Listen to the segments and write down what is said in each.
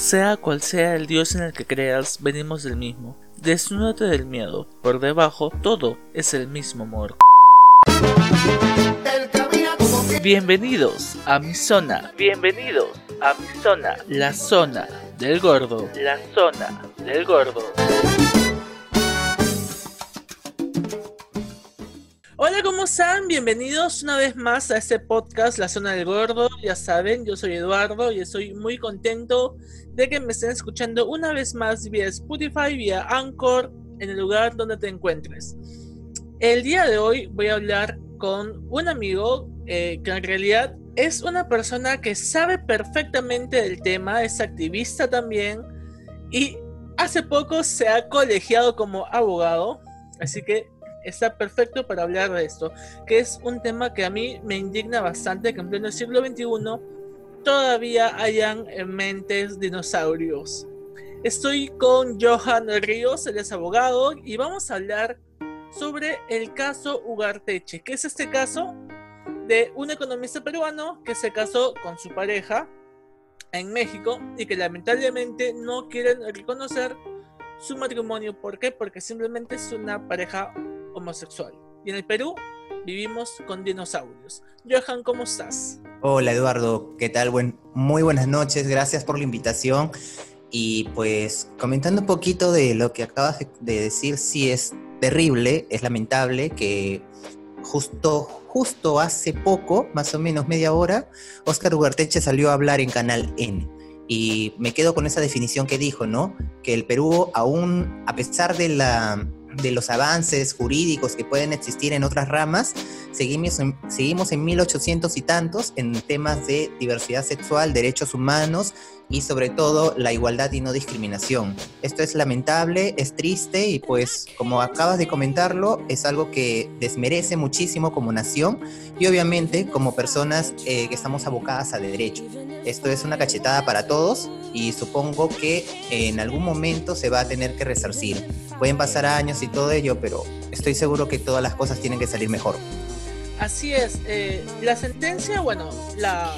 Sea cual sea el Dios en el que creas, venimos del mismo. Desnúdate del miedo. Por debajo, todo es el mismo amor. Bienvenidos a mi zona. Bienvenidos a mi zona. La zona del gordo. La zona del gordo. ¿Cómo están? Bienvenidos una vez más a este podcast La Zona del Gordo. Ya saben, yo soy Eduardo y estoy muy contento de que me estén escuchando una vez más vía Spotify, vía Anchor, en el lugar donde te encuentres. El día de hoy voy a hablar con un amigo eh, que en realidad es una persona que sabe perfectamente del tema, es activista también y hace poco se ha colegiado como abogado, así que está perfecto para hablar de esto, que es un tema que a mí me indigna bastante que en pleno siglo XXI todavía hayan mentes dinosaurios. Estoy con Johan Ríos, él es abogado, y vamos a hablar sobre el caso Ugarteche, que es este caso de un economista peruano que se casó con su pareja en México y que lamentablemente no quieren reconocer su matrimonio. ¿Por qué? Porque simplemente es una pareja homosexual. Y en el Perú vivimos con dinosaurios. Johan, ¿cómo estás? Hola Eduardo, ¿qué tal? Buen, muy buenas noches, gracias por la invitación. Y pues comentando un poquito de lo que acabas de decir, sí es terrible, es lamentable que justo, justo hace poco, más o menos media hora, Oscar Ugarteche salió a hablar en Canal N. Y me quedo con esa definición que dijo, ¿no? Que el Perú aún, a pesar de la de los avances jurídicos que pueden existir en otras ramas, seguimos en, seguimos en 1800 y tantos en temas de diversidad sexual, derechos humanos y sobre todo la igualdad y no discriminación. Esto es lamentable, es triste y pues como acabas de comentarlo, es algo que desmerece muchísimo como nación y obviamente como personas eh, que estamos abocadas a derecho. Esto es una cachetada para todos y supongo que en algún momento se va a tener que resarcir. Pueden pasar años y todo ello, pero estoy seguro que todas las cosas tienen que salir mejor. Así es, eh, la sentencia, bueno, la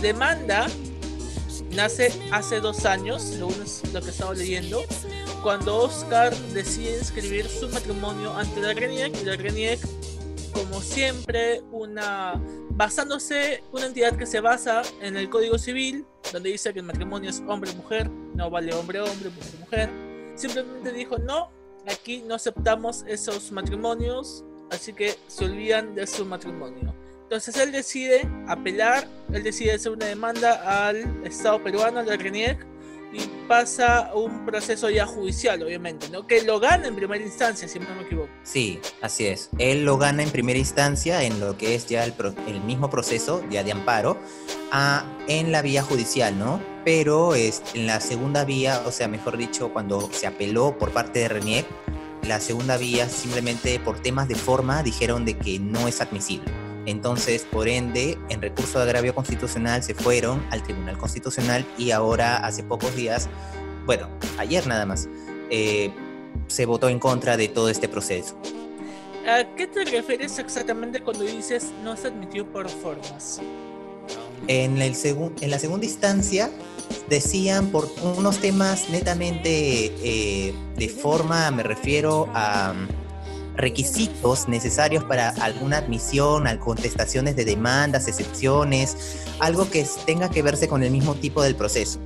demanda nace hace dos años, según lo que estaba leyendo, cuando Oscar decide inscribir su matrimonio ante la RENIEC y la RENIEC, como siempre, una basándose una entidad que se basa en el Código Civil, donde dice que el matrimonio es hombre-mujer, no vale hombre-hombre, mujer-mujer, simplemente dijo no, aquí no aceptamos esos matrimonios, así que se olvidan de su matrimonio. Entonces él decide apelar, él decide hacer una demanda al Estado peruano, al RENIEC, y pasa un proceso ya judicial, obviamente, ¿no? Que lo gana en primera instancia, si no me equivoco. Sí, así es. Él lo gana en primera instancia en lo que es ya el, el mismo proceso ya de amparo a, en la vía judicial, ¿no? Pero es, en la segunda vía, o sea, mejor dicho, cuando se apeló por parte de RENIEC, la segunda vía simplemente por temas de forma dijeron de que no es admisible. Entonces, por ende, en recurso de agravio constitucional se fueron al Tribunal Constitucional y ahora, hace pocos días, bueno, ayer nada más, eh, se votó en contra de todo este proceso. ¿A qué te refieres exactamente cuando dices no se admitió por formas? En, el en la segunda instancia decían por unos temas netamente eh, de forma, me refiero a requisitos necesarios para alguna admisión, contestaciones de demandas, excepciones, algo que tenga que verse con el mismo tipo del proceso.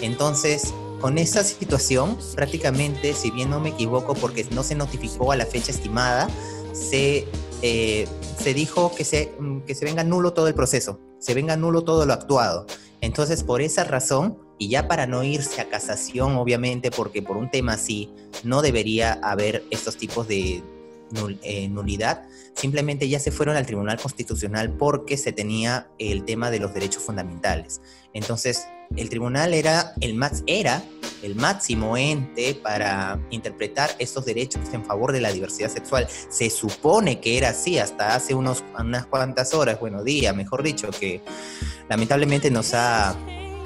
Entonces, con esa situación, prácticamente, si bien no me equivoco, porque no se notificó a la fecha estimada, se, eh, se dijo que se, que se venga nulo todo el proceso, se venga nulo todo lo actuado. Entonces, por esa razón, y ya para no irse a casación, obviamente, porque por un tema así no debería haber estos tipos de, eh, nulidad, simplemente ya se fueron al Tribunal Constitucional porque se tenía el tema de los derechos fundamentales. Entonces, el tribunal era el, más, era el máximo ente para interpretar estos derechos en favor de la diversidad sexual. Se supone que era así hasta hace unos, unas cuantas horas, bueno, días, mejor dicho, que lamentablemente nos ha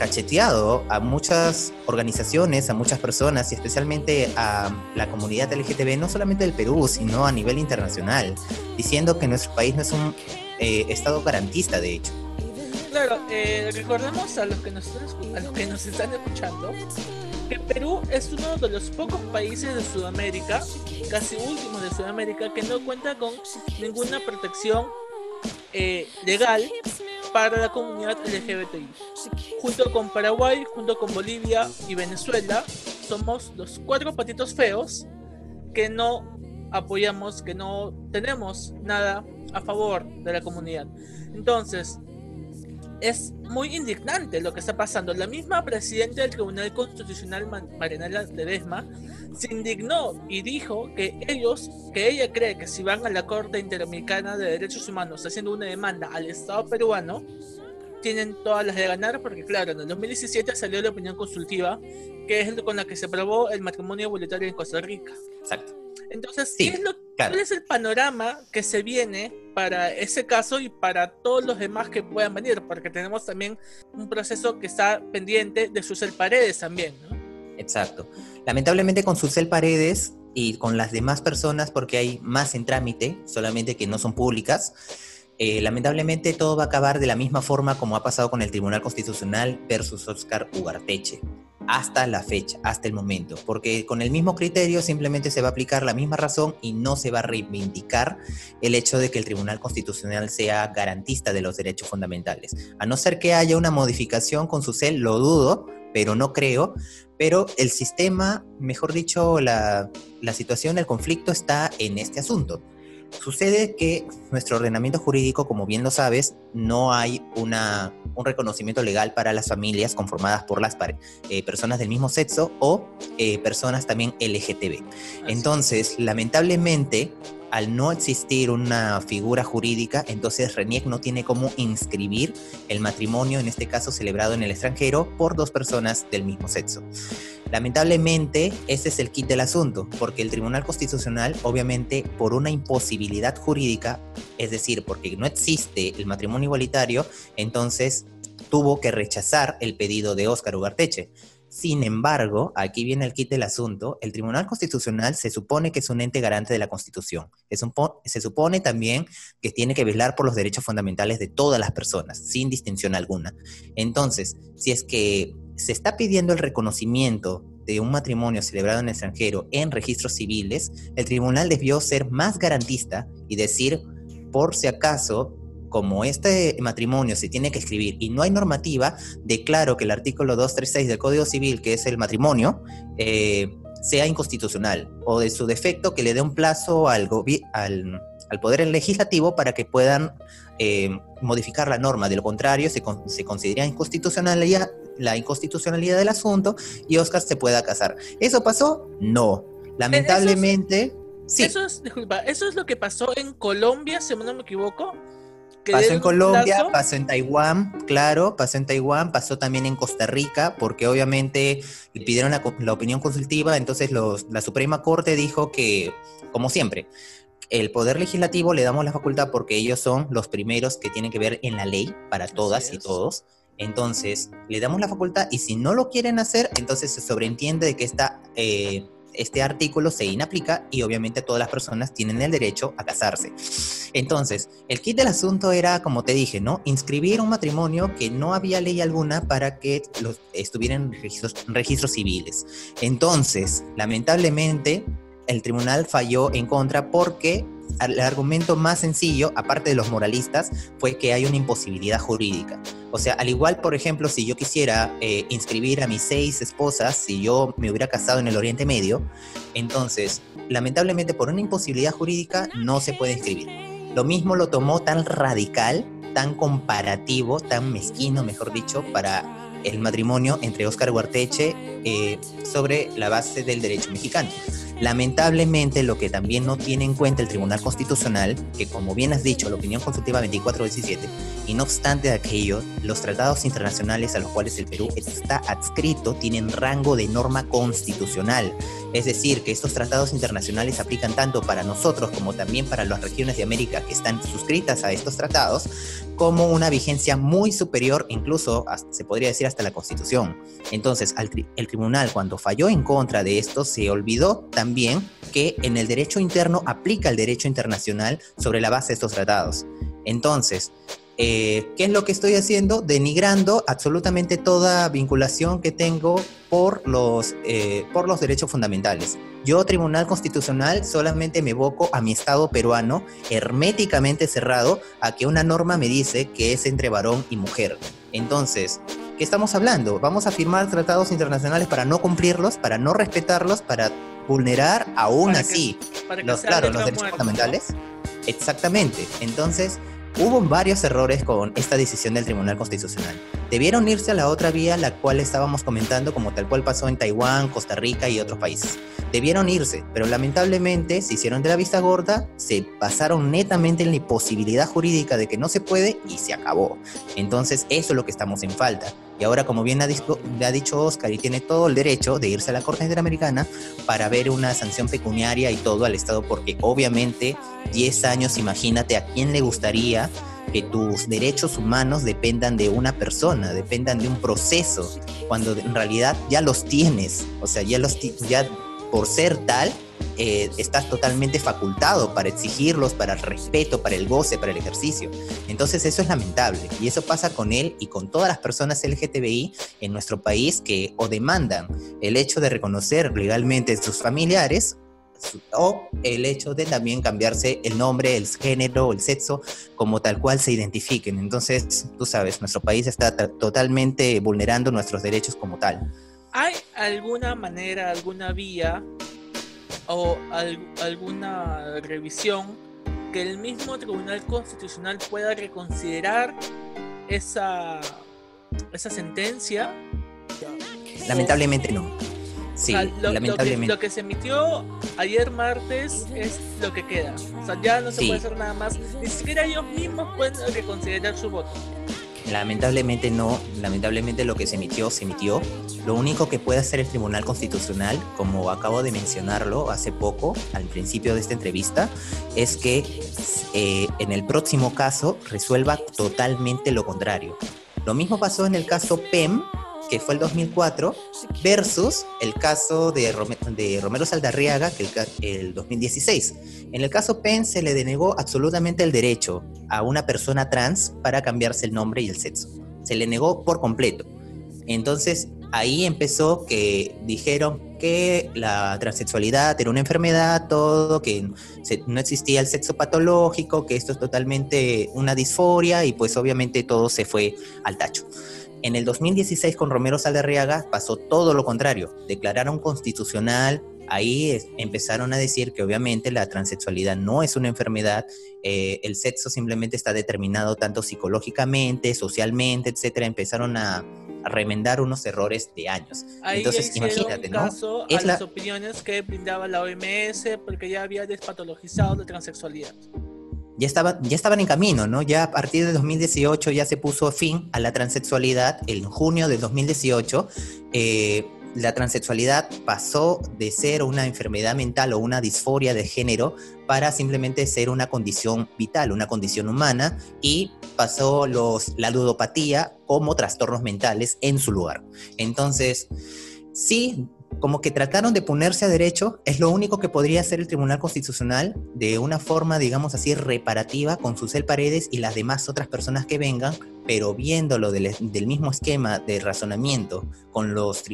cacheteado a muchas organizaciones, a muchas personas y especialmente a la comunidad LGTB, no solamente del Perú, sino a nivel internacional, diciendo que nuestro país no es un eh, estado garantista, de hecho. Claro, eh, recordemos a los, que nos están, a los que nos están escuchando que Perú es uno de los pocos países de Sudamérica, casi últimos de Sudamérica, que no cuenta con ninguna protección eh, legal para la comunidad LGBTI. Junto con Paraguay, junto con Bolivia y Venezuela, somos los cuatro patitos feos que no apoyamos, que no tenemos nada a favor de la comunidad. Entonces, es muy indignante lo que está pasando. La misma presidenta del Tribunal Constitucional, Marianela Ledesma, se indignó y dijo que ellos, que ella cree que si van a la Corte Interamericana de Derechos Humanos haciendo una demanda al Estado peruano, tienen todas las de ganar, porque claro, en el 2017 salió la opinión consultiva, que es con la que se aprobó el matrimonio voluntario en Costa Rica. Exacto. Entonces, ¿cuál es el panorama que se viene para ese caso y para todos los demás que puedan venir? Porque tenemos también un proceso que está pendiente de Susel Paredes también, ¿no? Exacto. Lamentablemente con Susel Paredes y con las demás personas, porque hay más en trámite, solamente que no son públicas, eh, lamentablemente todo va a acabar de la misma forma como ha pasado con el Tribunal Constitucional versus Oscar Ugarteche hasta la fecha, hasta el momento, porque con el mismo criterio simplemente se va a aplicar la misma razón y no se va a reivindicar el hecho de que el Tribunal Constitucional sea garantista de los derechos fundamentales. A no ser que haya una modificación con su cel, lo dudo, pero no creo, pero el sistema, mejor dicho, la, la situación, el conflicto está en este asunto. Sucede que nuestro ordenamiento jurídico, como bien lo sabes, no hay una, un reconocimiento legal para las familias conformadas por las eh, personas del mismo sexo o eh, personas también LGTB. Entonces, lamentablemente, al no existir una figura jurídica, entonces RENIEC no tiene cómo inscribir el matrimonio, en este caso celebrado en el extranjero, por dos personas del mismo sexo. Lamentablemente, ese es el kit del asunto, porque el Tribunal Constitucional, obviamente, por una imposibilidad jurídica, es decir, porque no existe el matrimonio igualitario, entonces tuvo que rechazar el pedido de Óscar Ugarteche. Sin embargo, aquí viene el kit del asunto, el Tribunal Constitucional se supone que es un ente garante de la Constitución. se supone también que tiene que velar por los derechos fundamentales de todas las personas, sin distinción alguna. Entonces, si es que se está pidiendo el reconocimiento de un matrimonio celebrado en el extranjero en registros civiles, el tribunal debió ser más garantista y decir, por si acaso, como este matrimonio se tiene que escribir y no hay normativa, declaro que el artículo 236 del Código Civil, que es el matrimonio, eh, sea inconstitucional o de su defecto que le dé un plazo al, al, al Poder Legislativo para que puedan eh, modificar la norma. De lo contrario, se, se considera inconstitucionalidad, la inconstitucionalidad del asunto y Oscar se pueda casar. ¿Eso pasó? No. Lamentablemente... sí. Eso es, disculpa, eso es lo que pasó en Colombia, si no me equivoco pasó en Colombia, pasó en Taiwán, claro, pasó en Taiwán, pasó también en Costa Rica, porque obviamente le pidieron la, opinión consultiva, entonces la Suprema Corte dijo que, como siempre, el Poder Legislativo le damos la facultad porque ellos son los primeros que tienen que ver en la ley para todas y todos. Entonces, le damos la facultad y si no lo quieren hacer, entonces se sobreentiende de que esta... Eh, este artículo se inaplica y obviamente todas las personas tienen el derecho a casarse. Entonces, el kit del asunto era, como te dije, ¿no? Inscribir un matrimonio que no había ley alguna para que los, estuvieran registros, registros civiles. Entonces, lamentablemente, el tribunal falló en contra porque el argumento más sencillo, aparte de los moralistas, fue que hay una imposibilidad jurídica. O sea, al igual, por ejemplo, si yo quisiera eh, inscribir a mis seis esposas, si yo me hubiera casado en el Oriente Medio, entonces, lamentablemente por una imposibilidad jurídica no se puede inscribir. Lo mismo lo tomó tan radical, tan comparativo, tan mezquino, mejor dicho, para el matrimonio entre Óscar Guarteche eh, sobre la base del derecho mexicano. Lamentablemente, lo que también no tiene en cuenta el Tribunal Constitucional, que como bien has dicho, la opinión consultiva 2417, y no obstante aquello, los tratados internacionales a los cuales el Perú está adscrito tienen rango de norma constitucional. Es decir, que estos tratados internacionales aplican tanto para nosotros como también para las regiones de América que están suscritas a estos tratados, como una vigencia muy superior, incluso se podría decir hasta la Constitución. Entonces, el tribunal cuando falló en contra de esto se olvidó también que en el derecho interno aplica el derecho internacional sobre la base de estos tratados. Entonces, eh, ¿qué es lo que estoy haciendo? Denigrando absolutamente toda vinculación que tengo por los, eh, por los derechos fundamentales. Yo, Tribunal Constitucional, solamente me evoco a mi Estado peruano, herméticamente cerrado, a que una norma me dice que es entre varón y mujer. Entonces, ¿qué estamos hablando? ¿Vamos a firmar tratados internacionales para no cumplirlos, para no respetarlos, para vulnerar aún así los, claro, los derechos fundamentales? Exactamente. Entonces, Hubo varios errores con esta decisión del Tribunal Constitucional. Debieron irse a la otra vía, la cual estábamos comentando, como tal cual pasó en Taiwán, Costa Rica y otros países. Debieron irse, pero lamentablemente se hicieron de la vista gorda, se pasaron netamente en la imposibilidad jurídica de que no se puede y se acabó. Entonces, eso es lo que estamos en falta. Y ahora, como bien ha, ha dicho Oscar, y tiene todo el derecho de irse a la Corte Interamericana para ver una sanción pecuniaria y todo al Estado, porque obviamente 10 años, imagínate a quién le gustaría que tus derechos humanos dependan de una persona, dependan de un proceso, cuando en realidad ya los tienes, o sea, ya los ya por ser tal eh, estás totalmente facultado para exigirlos, para el respeto, para el goce, para el ejercicio. Entonces eso es lamentable y eso pasa con él y con todas las personas LGTBI en nuestro país que o demandan el hecho de reconocer legalmente sus familiares o el hecho de también cambiarse el nombre, el género, el sexo, como tal cual se identifiquen. Entonces, tú sabes, nuestro país está totalmente vulnerando nuestros derechos como tal. ¿Hay alguna manera, alguna vía o alguna revisión que el mismo Tribunal Constitucional pueda reconsiderar esa, esa sentencia? Lamentablemente no. Sí, lo, lamentablemente. Lo que, se emitió ayer martes es lo que queda. O sea, ya no se puede hacer nada más. Ni siquiera ellos mismos pueden reconsiderar su voto. Lamentablemente no, lamentablemente lo que se emitió, se emitió. Lo único que puede hacer el Tribunal Constitucional, como acabo de mencionarlo hace poco, al principio de esta entrevista, es que eh, en el próximo caso resuelva totalmente lo contrario. Lo mismo pasó en el caso PEM, que fue el 2004, versus el caso de, de Romero Saldarriaga, que el, el 2016. En el caso PEN se le denegó absolutamente el derecho a una persona trans para cambiarse el nombre y el sexo. Se le negó por completo. Entonces ahí empezó que dijeron que la transexualidad era una enfermedad, todo, que no existía el sexo patológico, que esto es totalmente una disforia y pues obviamente todo se fue al tacho. En el 2016 con Romero Saldarriaga pasó todo lo contrario. Declararon constitucional, ahí empezaron a decir que obviamente la transexualidad no es una enfermedad, eh, el sexo simplemente está determinado tanto psicológicamente, socialmente, etcétera. Empezaron a, remendar unos errores de años. Entonces, imagínate, ¿no? Caso es a las opiniones que brindaba la OMS porque ya había despatologizado la transexualidad ya, ya estaban en camino, ¿no? Ya a partir de 2018 ya se puso fin a la transexualidad. En junio de 2018, eh, la transexualidad pasó de ser una enfermedad mental o una disforia de género para simplemente ser una condición vital, una condición humana, y pasó los, la ludopatía como trastornos mentales en su lugar. Entonces, sí, como que trataron de ponerse a derecho, es lo único que podría hacer el Tribunal Constitucional de una forma, digamos así, reparativa con Susel Paredes y las demás otras personas que vengan, pero viéndolo del, mismo esquema de razonamiento con los,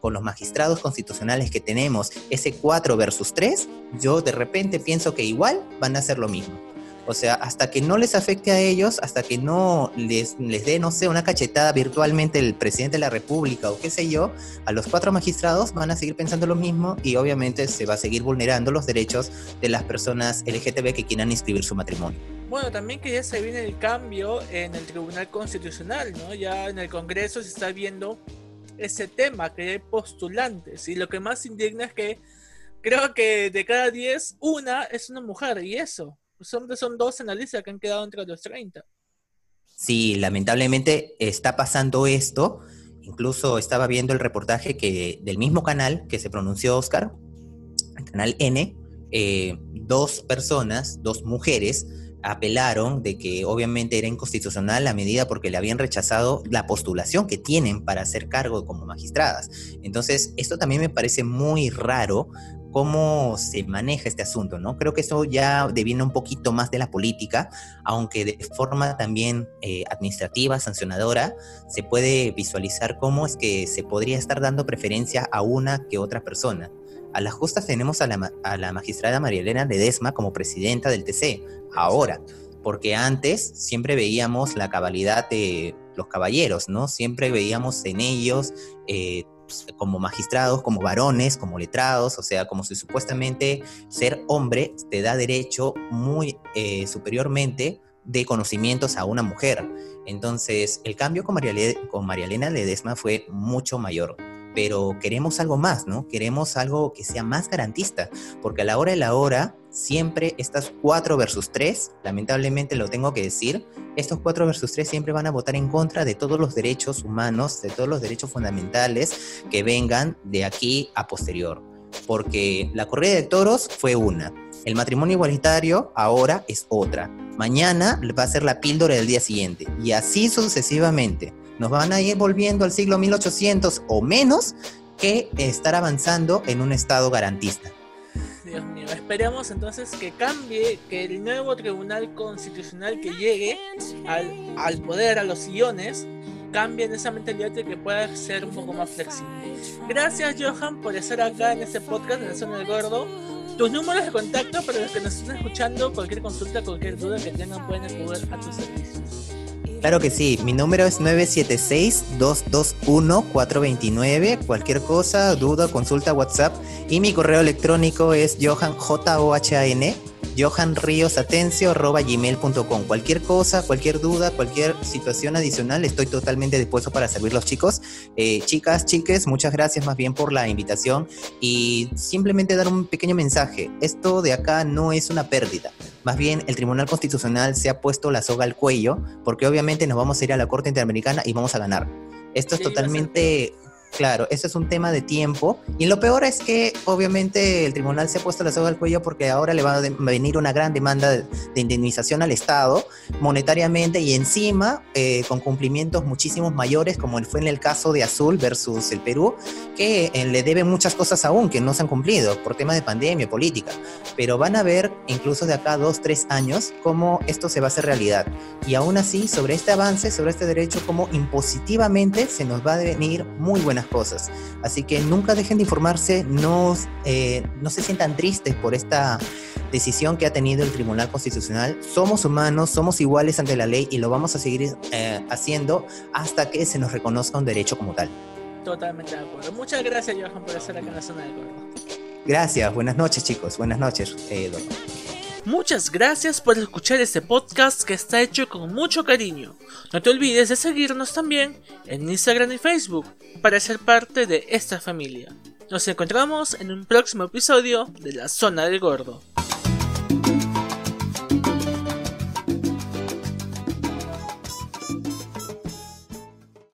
con los magistrados constitucionales que tenemos, ese 4 versus 3, yo de repente pienso que igual van a hacer lo mismo. O sea, hasta que no les afecte a ellos, hasta que no les, les dé, no sé, una cachetada virtualmente el presidente de la República o qué sé yo, a los cuatro magistrados van a seguir pensando lo mismo y obviamente se va a seguir vulnerando los derechos de las personas LGTB que quieran inscribir su matrimonio. Bueno, también que ya se viene el cambio en el Tribunal Constitucional, ¿no? Ya en el Congreso se está viendo ese tema, que hay postulantes. Y lo que más indigna es que creo que de cada 10, una es una mujer. Y eso, son, son dos en que han quedado entre los 30. Sí, lamentablemente está pasando esto. Incluso estaba viendo el reportaje que del mismo canal que se pronunció Oscar, el canal N, eh, dos personas, dos mujeres, apelaron de que obviamente era inconstitucional la medida porque le habían rechazado la postulación que tienen para hacer cargo como magistradas. Entonces, esto también me parece muy raro cómo se maneja este asunto, ¿no? Creo que eso ya deviene un poquito más de la política, aunque de forma también eh, administrativa, sancionadora, se puede visualizar cómo es que se podría estar dando preferencia a una que otra persona. A las justas tenemos a la, magistrada María Elena Ledesma como presidenta del TC, ahora, porque antes siempre veíamos la cabalidad de los caballeros, ¿no? Siempre veíamos en ellos eh, pues, como magistrados, como varones, como letrados, o sea, como si supuestamente ser hombre te da derecho muy eh, superiormente de conocimientos a una mujer. Entonces, el cambio con María, con María Elena Ledesma fue mucho mayor pero queremos algo más, ¿no? Queremos algo que sea más garantista, porque a la hora de la hora, siempre estas cuatro versus tres, lamentablemente lo tengo que decir, estos cuatro versus tres siempre van a votar en contra de todos los derechos humanos, de todos los derechos fundamentales que vengan de aquí a posterior, porque la corrida de toros fue una, el matrimonio igualitario ahora es otra, mañana va a ser la píldora del día siguiente, y así sucesivamente nos van a ir volviendo al siglo 1800 o menos que estar avanzando en un estado garantista. Dios mío, esperemos entonces que cambie, que el nuevo tribunal constitucional que llegue al, poder, a los sillones, cambie esa mentalidad de que pueda ser un poco más flexible. Gracias Johan por estar acá en este podcast de la zona del gordo. Tus números de contacto para los que nos estén escuchando, cualquier consulta, cualquier duda que tengan pueden acudir a tus servicios. Claro que sí, mi número es 976-221-429. Cualquier cosa, duda, consulta, WhatsApp. Y mi correo electrónico es johan, j o h n johanriosatencio.gmail.com. Cualquier cosa, cualquier duda, cualquier situación adicional, estoy totalmente dispuesto para servir los chicos. Eh, chicas, chiques, muchas gracias más bien por la invitación y simplemente dar un pequeño mensaje. Esto de acá no es una pérdida. Más bien, el Tribunal Constitucional se ha puesto la soga al cuello porque obviamente nos vamos a ir a la Corte Interamericana y vamos a ganar. Esto es totalmente Claro, eso es un tema de tiempo. Y lo peor es que obviamente el tribunal se ha puesto la soga al cuello porque ahora le va a venir una gran demanda de, indemnización al Estado monetariamente y encima eh, con cumplimientos muchísimos mayores como fue en el caso de Azul versus el Perú, que eh, le deben muchas cosas aún que no se han cumplido por temas de pandemia, política. Pero van a ver incluso de acá dos, tres años cómo esto se va a hacer realidad. Y aún así, sobre este avance, sobre este derecho, como impositivamente se nos va a venir muy buena cosas. Así que nunca dejen de informarse, no, eh, no se sientan tristes por esta decisión que ha tenido el Tribunal Constitucional. Somos humanos, somos iguales ante la ley y lo vamos a seguir eh, haciendo hasta que se nos reconozca un derecho como tal. Totalmente de acuerdo. Muchas gracias, Johan, por estar acá en la zona de acuerdo. Gracias, buenas noches, chicos. Buenas noches, Eduardo. Muchas gracias por escuchar este podcast que está hecho con mucho cariño. No te olvides de seguirnos también en Instagram y Facebook para ser parte de esta familia. Nos encontramos en un próximo episodio de La Zona del Gordo.